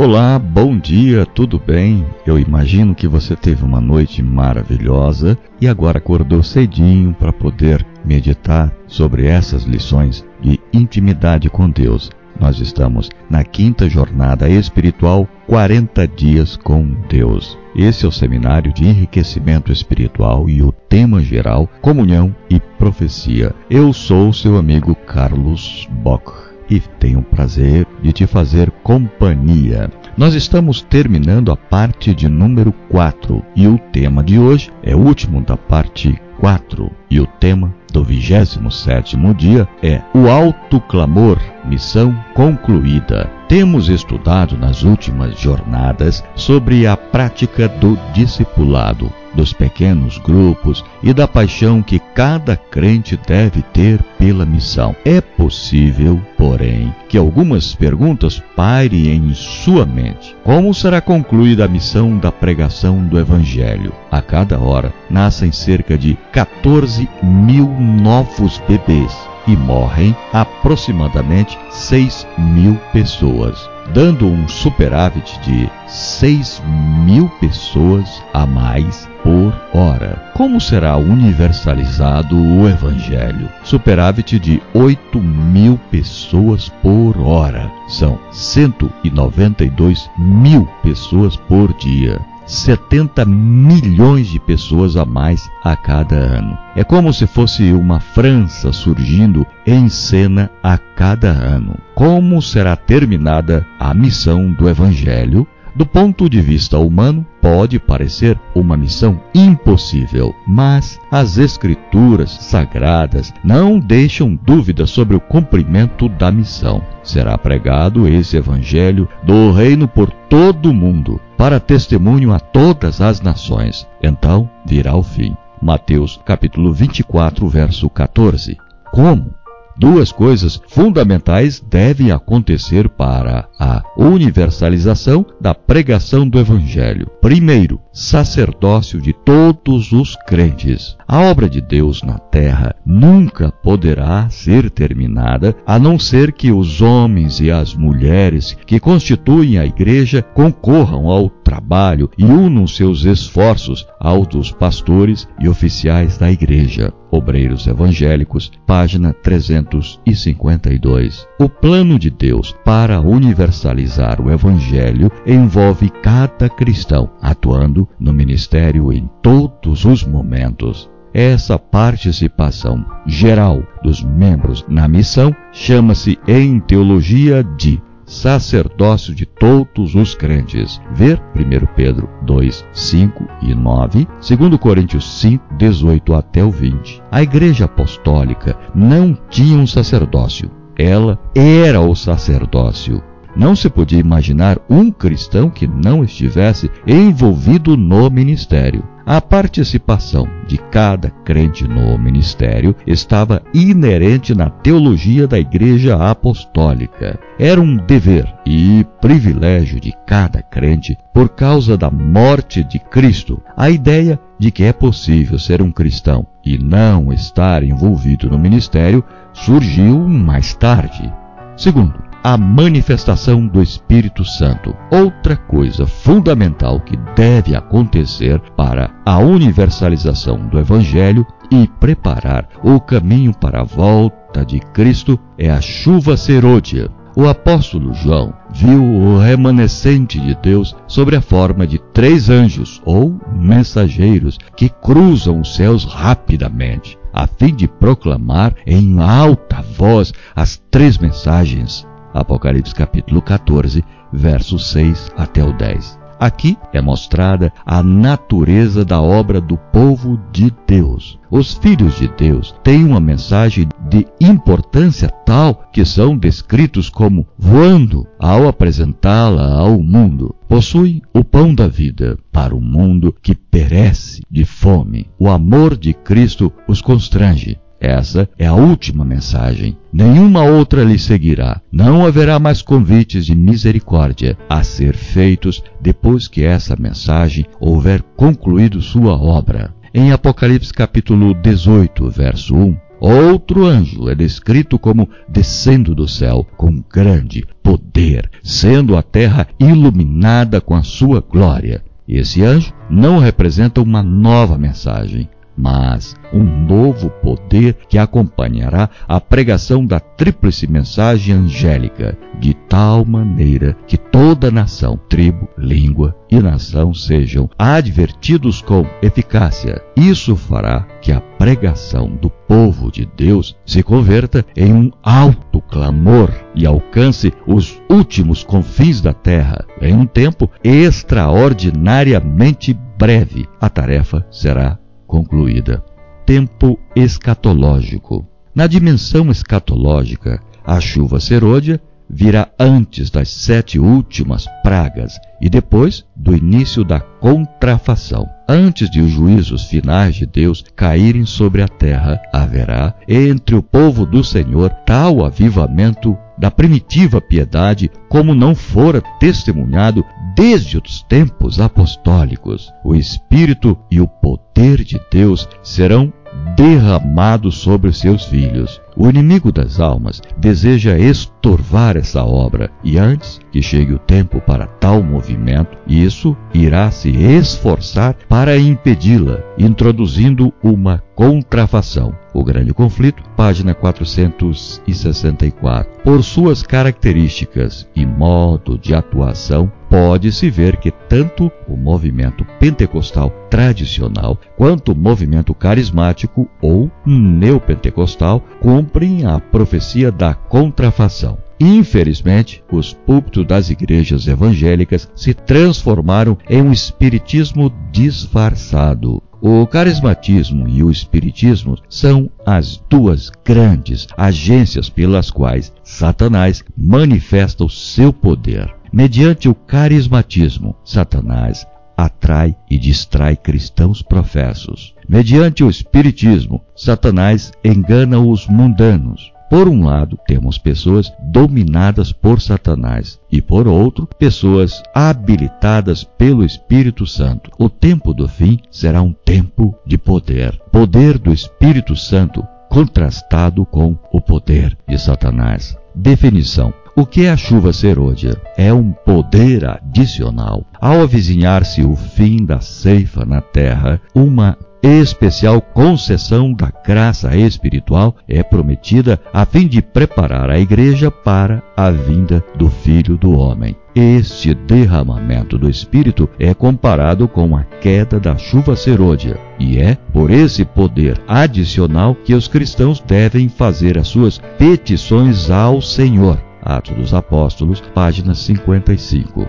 Olá, bom dia, tudo bem? Eu imagino que você teve uma noite maravilhosa e agora acordou cedinho para poder meditar sobre essas lições de intimidade com Deus. Nós estamos na quinta jornada espiritual 40 dias com Deus. Esse é o seminário de enriquecimento espiritual e o tema geral comunhão e profecia. Eu sou seu amigo Carlos Bock e tenho o prazer de te fazer companhia. Nós estamos terminando a parte de número 4 e o tema de hoje é o último da parte 4 e o tema do 27 dia é o alto clamor, missão concluída. Temos estudado nas últimas jornadas sobre a prática do discipulado, dos pequenos grupos e da paixão que cada crente deve ter pela missão. É possível, porém, que algumas perguntas pairem em sua mente. Como será concluída a missão da pregação do Evangelho? A cada hora nascem cerca de 14 mil novos bebês e morrem aproximadamente 6 mil pessoas, dando um superávit de 6 mil pessoas a mais por hora. Como será universalizado o Evangelho? Superávit de 8 mil pessoas por hora. São 192 mil pessoas por dia. 70 milhões de pessoas a mais a cada ano. É como se fosse uma França surgindo em cena a cada ano. Como será terminada a missão do Evangelho? Do ponto de vista humano, pode parecer uma missão impossível, mas as Escrituras sagradas não deixam dúvida sobre o cumprimento da missão. Será pregado esse Evangelho do Reino por todo o mundo, para testemunho a todas as nações. Então virá o fim. Mateus capítulo 24, verso 14. Como? Duas coisas fundamentais devem acontecer para a universalização da pregação do Evangelho. Primeiro, sacerdócio de todos os crentes. A obra de Deus na terra nunca poderá ser terminada a não ser que os homens e as mulheres que constituem a igreja concorram ao trabalho e unam seus esforços aos dos pastores e oficiais da igreja. Obreiros Evangélicos, página 352. O plano de Deus para universalizar o Evangelho envolve cada cristão atuando no ministério em todos os momentos. Essa participação geral dos membros na missão chama-se em teologia de sacerdócio de todos os crentes. Ver 1 Pedro 2, 5 e 9, 2 Coríntios 5, 18 até o 20. A igreja apostólica não tinha um sacerdócio. Ela era o sacerdócio. Não se podia imaginar um cristão que não estivesse envolvido no ministério. A participação de cada crente no ministério estava inerente na teologia da Igreja Apostólica. Era um dever e privilégio de cada crente por causa da morte de Cristo. A ideia de que é possível ser um cristão e não estar envolvido no ministério surgiu mais tarde. Segundo, a manifestação do Espírito Santo. Outra coisa fundamental que deve acontecer para a universalização do Evangelho e preparar o caminho para a volta de Cristo é a chuva serôdia. O apóstolo João viu o remanescente de Deus sobre a forma de três anjos ou mensageiros que cruzam os céus rapidamente, a fim de proclamar em alta voz as três mensagens Apocalipse capítulo 14, versos 6 até o 10. Aqui é mostrada a natureza da obra do povo de Deus. Os filhos de Deus têm uma mensagem de importância tal que são descritos como voando ao apresentá-la ao mundo. Possuem o pão da vida para o mundo que perece de fome. O amor de Cristo os constrange essa é a última mensagem. Nenhuma outra lhe seguirá. Não haverá mais convites de misericórdia a ser feitos depois que essa mensagem houver concluído sua obra. Em Apocalipse capítulo 18, verso 1, Outro anjo é descrito como descendo do céu com grande poder, sendo a terra iluminada com a sua glória. Esse anjo não representa uma nova mensagem, mas um novo poder que acompanhará a pregação da tríplice mensagem angélica, de tal maneira que toda nação, tribo, língua e nação sejam advertidos com eficácia. Isso fará que a pregação do povo de Deus se converta em um alto clamor e alcance os últimos confins da terra. Em um tempo extraordinariamente breve, a tarefa será concluída. Tempo escatológico. Na dimensão escatológica, a chuva serôdia virá antes das sete últimas pragas e depois do início da contrafação. Antes de os juízos finais de Deus caírem sobre a terra, haverá entre o povo do Senhor tal avivamento da primitiva piedade como não fora testemunhado desde os tempos apostólicos. O Espírito e o poder de Deus serão derramado sobre seus filhos. O inimigo das almas deseja estorvar essa obra e antes que chegue o tempo para tal movimento, isso irá se esforçar para impedi-la, introduzindo uma contrafação. O Grande Conflito, página 464. Por suas características e modo de atuação, pode-se ver que tanto o movimento pentecostal tradicional quanto o movimento carismático ou neopentecostal cumprem a profecia da contrafação. Infelizmente, os púlpitos das igrejas evangélicas se transformaram em um espiritismo disfarçado. O carismatismo e o espiritismo são as duas grandes agências pelas quais Satanás manifesta o seu poder. Mediante o carismatismo, Satanás atrai e distrai cristãos professos. Mediante o espiritismo, Satanás engana os mundanos. Por um lado, temos pessoas dominadas por Satanás e, por outro, pessoas habilitadas pelo Espírito Santo. O tempo do fim será um tempo de poder poder do Espírito Santo contrastado com o poder de Satanás. Definição: o que é a chuva serôdia? É um poder adicional. Ao avizinhar-se o fim da ceifa na terra, uma especial concessão da graça espiritual é prometida a fim de preparar a igreja para a vinda do Filho do Homem. Este derramamento do Espírito é comparado com a queda da chuva serôdia, e é por esse poder adicional que os cristãos devem fazer as suas petições ao Senhor. Atos dos Apóstolos, página 55.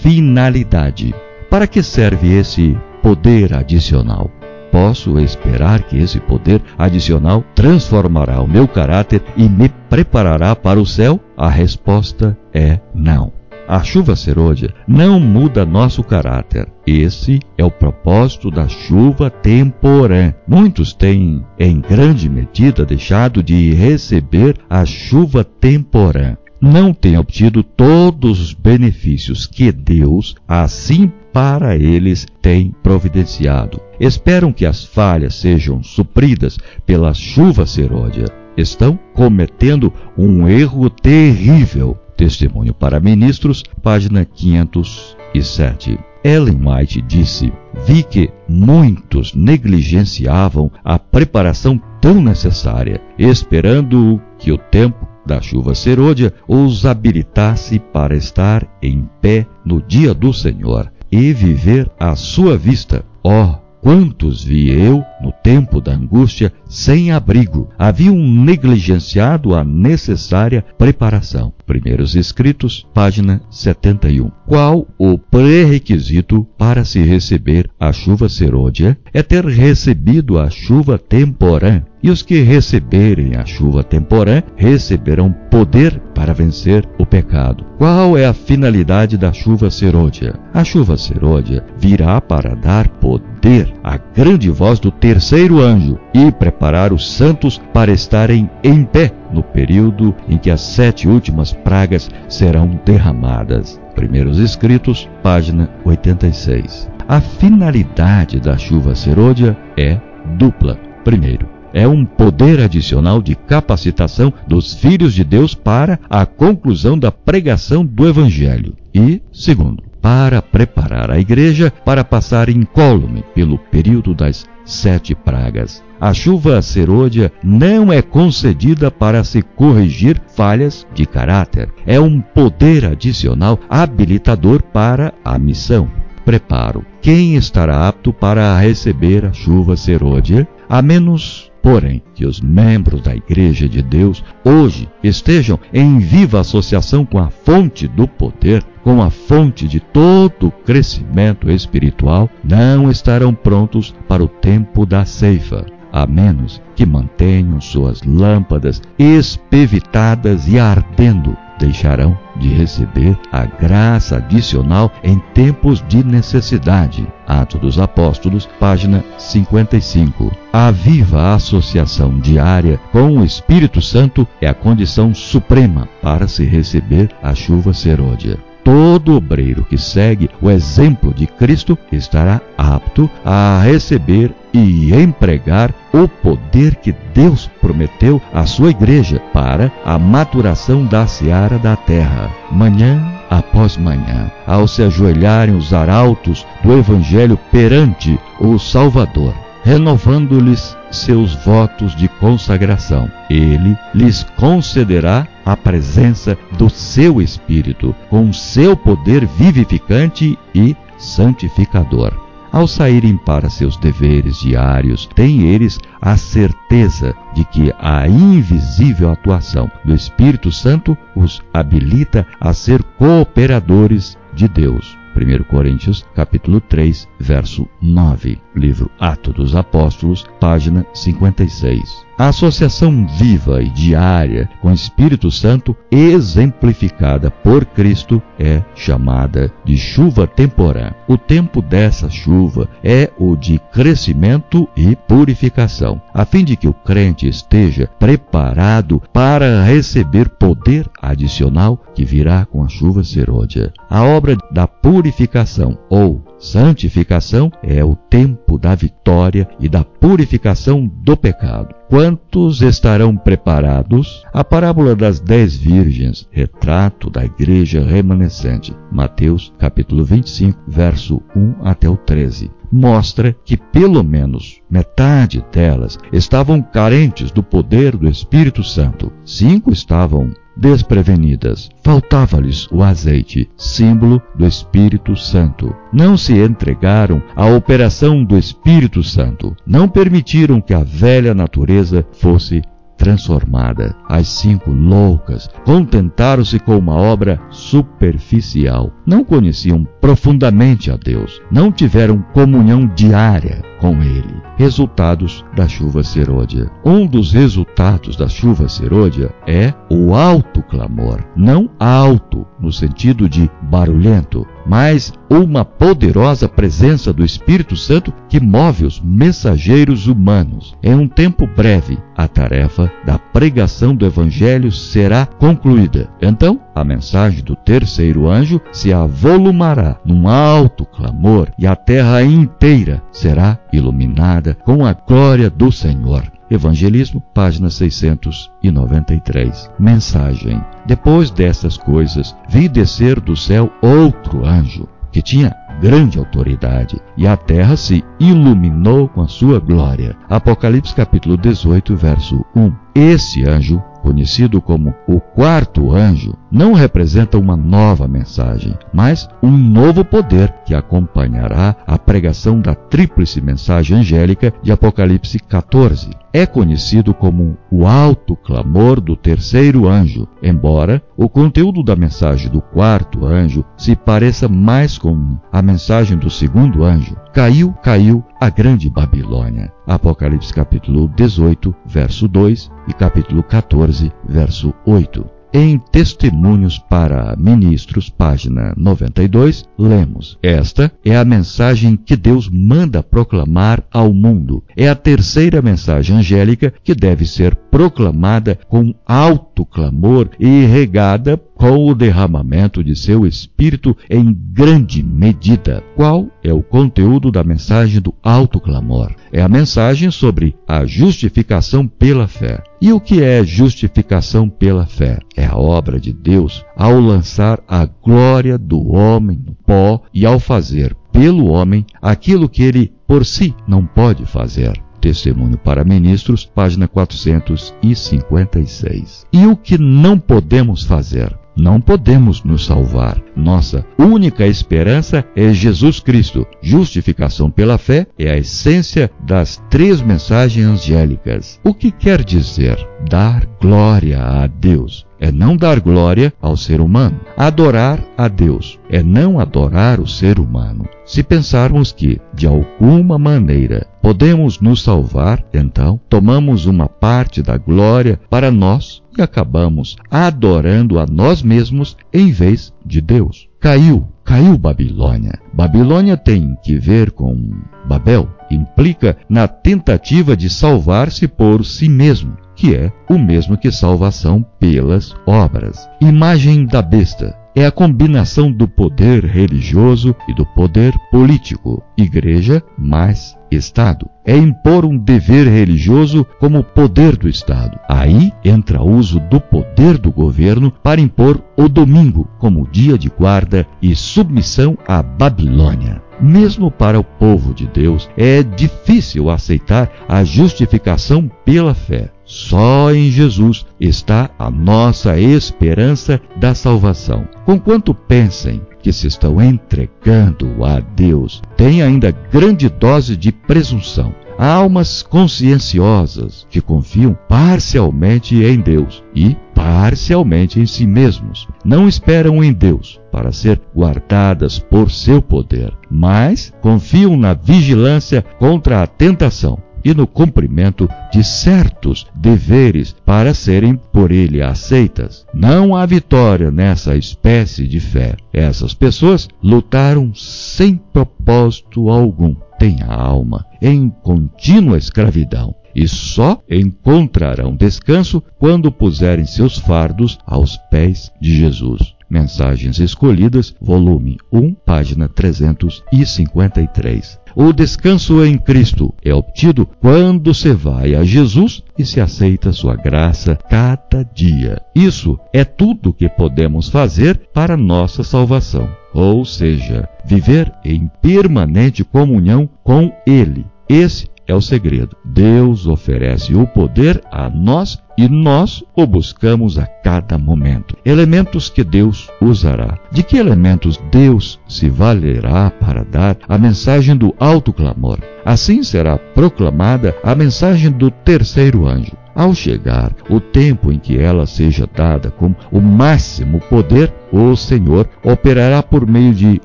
Finalidade. Para que serve esse poder adicional? Posso esperar que esse poder adicional transformará o meu caráter e me preparará para o céu? A resposta é não. A chuva serôdia não muda nosso caráter. Esse é o propósito da chuva temporã. Muitos têm, em grande medida, deixado de receber a chuva temporã. Não têm obtido todos os benefícios que Deus, assim para eles, tem providenciado. Esperam que as falhas sejam supridas pela chuva seródia. Estão cometendo um erro terrível. Testemunho para Ministros, página 507. Ellen White disse: Vi que muitos negligenciavam a preparação tão necessária, esperando que o tempo da chuva serôdia os habilitasse para estar em pé no dia do Senhor e viver à sua vista. Ó, oh, Quantos vi eu, no tempo da angústia, sem abrigo, haviam negligenciado a necessária preparação. Primeiros Escritos, página 71. Qual o pré-requisito para se receber a chuva serôdia? É ter recebido a chuva temporã. E os que receberem a chuva temporã receberão poder para vencer o pecado. Qual é a finalidade da chuva serôdia? A chuva serôdia virá para dar poder à grande voz do terceiro anjo e preparar os santos para estarem em pé no período em que as sete últimas pragas serão derramadas. Primeiros Escritos, página 86. A finalidade da chuva serôdia é dupla. Primeiro, é um poder adicional de capacitação dos filhos de Deus para a conclusão da pregação do Evangelho. E, segundo, para preparar a igreja para passar incólume pelo período das sete pragas. A chuva serôdia não é concedida para se corrigir falhas de caráter. É um poder adicional habilitador para a missão. Preparo. Quem estará apto para receber a chuva serôdia? A menos Porém, que os membros da Igreja de Deus hoje estejam em viva associação com a fonte do poder, com a fonte de todo o crescimento espiritual, não estarão prontos para o tempo da ceifa, a menos que mantenham suas lâmpadas espevitadas e ardendo deixarão de receber a graça adicional em tempos de necessidade. Atos dos Apóstolos, página 55. A viva associação diária com o Espírito Santo é a condição suprema para se receber a chuva serôdia. Todo obreiro que segue o exemplo de Cristo estará apto a receber e empregar o poder que Deus prometeu à sua igreja para a maturação da seara da terra. Manhã após manhã, ao se ajoelharem os arautos do Evangelho perante o Salvador, renovando-lhes seus votos de consagração. Ele lhes concederá a presença do seu Espírito, com seu poder vivificante e santificador. Ao saírem para seus deveres diários, têm eles a certeza de que a invisível atuação do Espírito Santo os habilita a ser cooperadores de Deus. 1 Coríntios, capítulo 3, verso 9. Livro Atos dos Apóstolos, página 56. A associação viva e diária com o Espírito Santo, exemplificada por Cristo, é chamada de chuva temporã. O tempo dessa chuva é o de crescimento e purificação, a fim de que o crente esteja preparado para receber poder adicional que virá com a chuva serôdia. A obra da purificação ou santificação é o tempo da vitória e da purificação do pecado. Quantos estarão preparados? A parábola das dez virgens, retrato da igreja remanescente. Mateus capítulo 25, verso 1 até o 13 mostra que pelo menos metade delas estavam carentes do poder do Espírito Santo. Cinco estavam desprevenidas. Faltava-lhes o azeite, símbolo do Espírito Santo. Não se entregaram à operação do Espírito Santo. Não permitiram que a velha natureza fosse transformada. As cinco loucas contentaram-se com uma obra superficial. Não conheciam profundamente a Deus. Não tiveram comunhão diária com Ele. Resultados da chuva serôdia. Um dos resultados da chuva serôdia é o alto clamor. Não alto no sentido de barulhento, mas uma poderosa presença do Espírito Santo que move os mensageiros humanos. Em um tempo breve, a tarefa da pregação do Evangelho será concluída. Então, a mensagem do terceiro anjo se avolumará num alto clamor e a terra inteira será iluminada com a glória do Senhor. Evangelismo, página 693. Mensagem: Depois dessas coisas, vi descer do céu outro anjo, que tinha grande autoridade, e a terra se iluminou com a sua glória. Apocalipse capítulo 18, verso 1. Esse anjo conhecido como o quarto anjo, não representa uma nova mensagem, mas um novo poder que acompanhará a pregação da tríplice mensagem angélica de Apocalipse 14. É conhecido como o alto clamor do terceiro anjo, embora o conteúdo da mensagem do quarto anjo se pareça mais com a mensagem do segundo anjo. Caiu, caiu a grande Babilônia. Apocalipse capítulo 18, verso 2 e capítulo 14, verso 8. Em Testemunhos para Ministros, página 92, lemos: Esta é a mensagem que Deus manda proclamar ao mundo. É a terceira mensagem angélica que deve ser proclamada com alto clamor e regada com o derramamento de seu espírito em grande medida. Qual é o conteúdo da mensagem do alto clamor? É a mensagem sobre a justificação pela fé. E o que é justificação pela fé? É a obra de Deus ao lançar a glória do homem no pó e ao fazer pelo homem aquilo que ele por si não pode fazer. Testemunho para Ministros, página 456. E o que não podemos fazer? Não podemos nos salvar. Nossa única esperança é Jesus Cristo. Justificação pela fé é a essência das três mensagens angélicas. O que quer dizer dar glória a Deus? é não dar glória ao ser humano. Adorar a Deus é não adorar o ser humano. Se pensarmos que, de alguma maneira, podemos nos salvar, então tomamos uma parte da glória para nós e acabamos adorando a nós mesmos em vez de Deus. Caiu, caiu Babilônia. Babilônia tem que ver com Babel, implica na tentativa de salvar-se por si mesmo que é o mesmo que salvação pelas obras. Imagem da besta é a combinação do poder religioso e do poder político, igreja mais Estado. É impor um dever religioso como poder do Estado. Aí entra o uso do poder do governo para impor o domingo como dia de guarda e submissão à Babilônia. Mesmo para o povo de Deus, é difícil aceitar a justificação pela fé. Só em Jesus está a nossa esperança da salvação. Conquanto pensem que se estão entregando a Deus, tem ainda grande dose de presunção. Almas conscienciosas que confiam parcialmente em Deus e parcialmente em si mesmos. Não esperam em Deus para ser guardadas por seu poder, mas confiam na vigilância contra a tentação e no cumprimento de certos deveres para serem por ele aceitas. Não há vitória nessa espécie de fé. Essas pessoas lutaram sem propósito algum. Têm a alma em contínua escravidão e só encontrarão descanso quando puserem seus fardos aos pés de Jesus. Mensagens Escolhidas, volume 1, página 353. O descanso em Cristo é obtido quando se vai a Jesus e se aceita sua graça cada dia. Isso é tudo que podemos fazer para nossa salvação, ou seja, viver em permanente comunhão com Ele. Esse é o segredo. Deus oferece o poder a nós e nós o buscamos a cada momento. Elementos que Deus usará. De que elementos Deus se valerá para dar a mensagem do alto clamor? Assim será proclamada a mensagem do terceiro anjo. Ao chegar o tempo em que ela seja dada com o máximo poder, o Senhor operará por meio de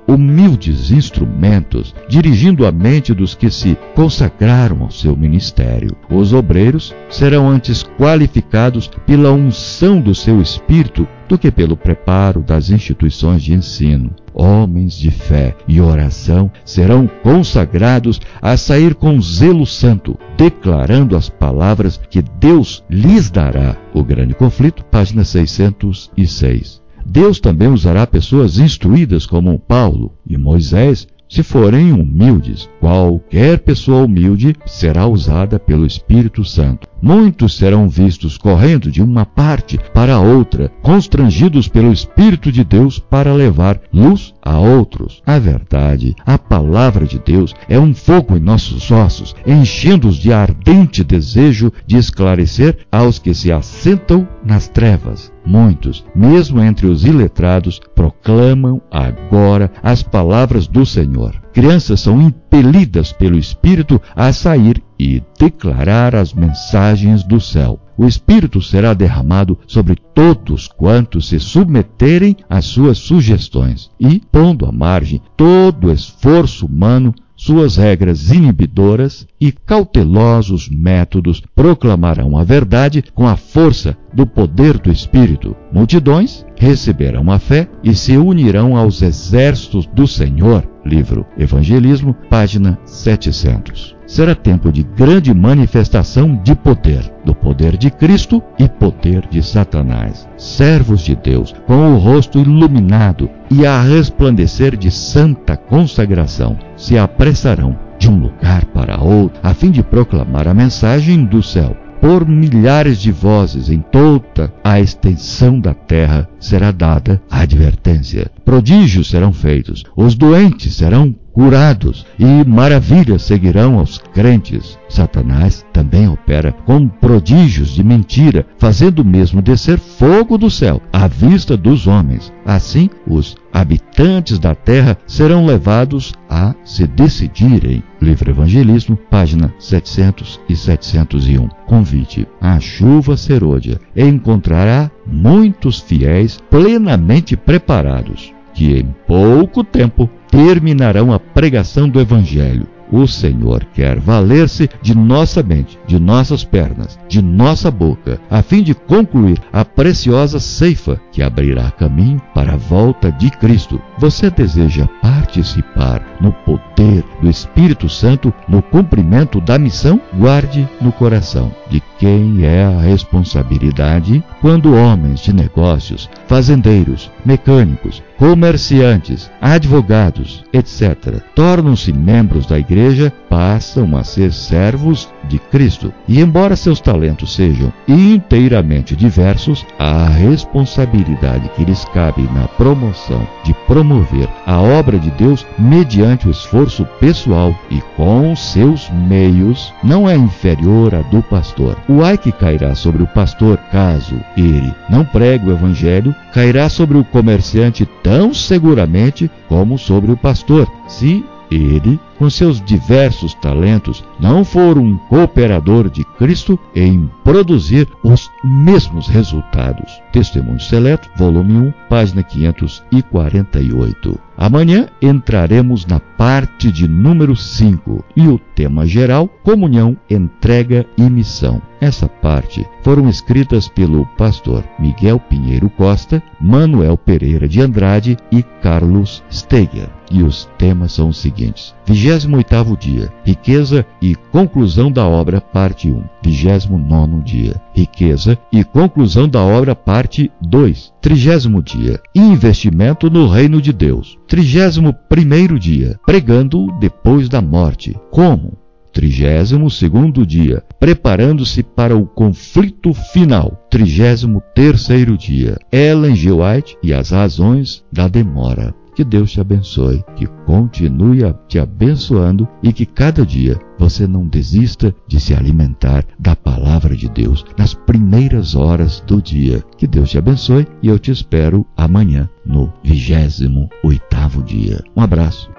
humildes instrumentos, dirigindo a mente dos que se consagraram ao seu ministério. Os obreiros serão antes qualificados pela unção do seu espírito do que pelo preparo das instituições de ensino. Homens de fé e oração serão consagrados a sair com zelo santo, declarando as palavras que Deus lhes dará. O Grande Conflito, página 606. Deus também usará pessoas instruídas como Paulo e Moisés se forem humildes. Qualquer pessoa humilde será usada pelo Espírito Santo. Muitos serão vistos correndo de uma parte para outra, constrangidos pelo Espírito de Deus para levar luz a outros. A verdade, a palavra de Deus é um fogo em nossos ossos, enchendo-os de ardente desejo de esclarecer aos que se assentam nas trevas. Muitos, mesmo entre os iletrados, proclamam agora as palavras do Senhor. Crianças são impelidas pelo Espírito a sair e declarar as mensagens do céu. O Espírito será derramado sobre todos quantos se submeterem às suas sugestões e, pondo à margem todo esforço humano, suas regras inibidoras e cautelosos métodos proclamarão a verdade com a força do poder do Espírito. Multidões receberão a fé e se unirão aos exércitos do Senhor. Livro Evangelismo, página 700. Será tempo de grande manifestação de poder, do poder de Cristo e poder de Satanás. Servos de Deus, com o rosto iluminado e a resplandecer de santa consagração, se apressarão de um lugar para outro a fim de proclamar a mensagem do céu por milhares de vozes em toda a extensão da terra será dada a advertência. Prodígios serão feitos, os doentes serão curados e maravilhas seguirão aos crentes. Satanás também opera com prodígios de mentira, fazendo mesmo descer fogo do céu à vista dos homens. Assim, os habitantes da terra serão levados a se decidirem. Livro Evangelismo, página 700 e 701. Convite. A chuva serôdia encontrará muitos fiéis plenamente preparados, que em pouco tempo terminarão a pregação do Evangelho. O Senhor quer valer-se de nossa mente, de nossas pernas, de nossa boca, a fim de concluir a preciosa ceifa que abrirá caminho para a volta de Cristo. Você deseja participar no poder do Espírito Santo no cumprimento da missão? Guarde no coração de quem é a responsabilidade quando homens de negócios, fazendeiros, mecânicos, comerciantes, advogados, etc., tornam-se membros da igreja, passam a ser servos de Cristo. E embora seus talentos sejam inteiramente diversos, a responsabilidade que lhes cabe na promoção de promover a obra de Deus mediante o esforço pessoal e com seus meios não é inferior à do pastor. O ai que cairá sobre o pastor caso ele não pregue o evangelho, cairá sobre o comerciante tão seguramente como sobre o pastor, se ele, com seus diversos talentos, não for um cooperador de Cristo em produzir os mesmos resultados. Testemunho Seleto, volume 1, página 548. Amanhã entraremos na parte de número 5 e o tema geral: comunhão, entrega e missão. Essa parte foram escritas pelo pastor Miguel Pinheiro Costa, Manuel Pereira de Andrade e Carlos Steiger. E os temas são os seguintes: 28 dia, riqueza e conclusão da obra, parte 1. 29 dia, riqueza e conclusão da obra, parte 2. 30 dia, investimento no reino de Deus. 31 dia, pregando depois da morte. Como? 32 dia, preparando-se para o conflito final. 33 dia, Ellen G. White e as razões da demora. Que Deus te abençoe, que continue te abençoando e que cada dia você não desista de se alimentar da palavra de Deus nas primeiras horas do dia. Que Deus te abençoe e eu te espero amanhã no 28 oitavo dia. Um abraço.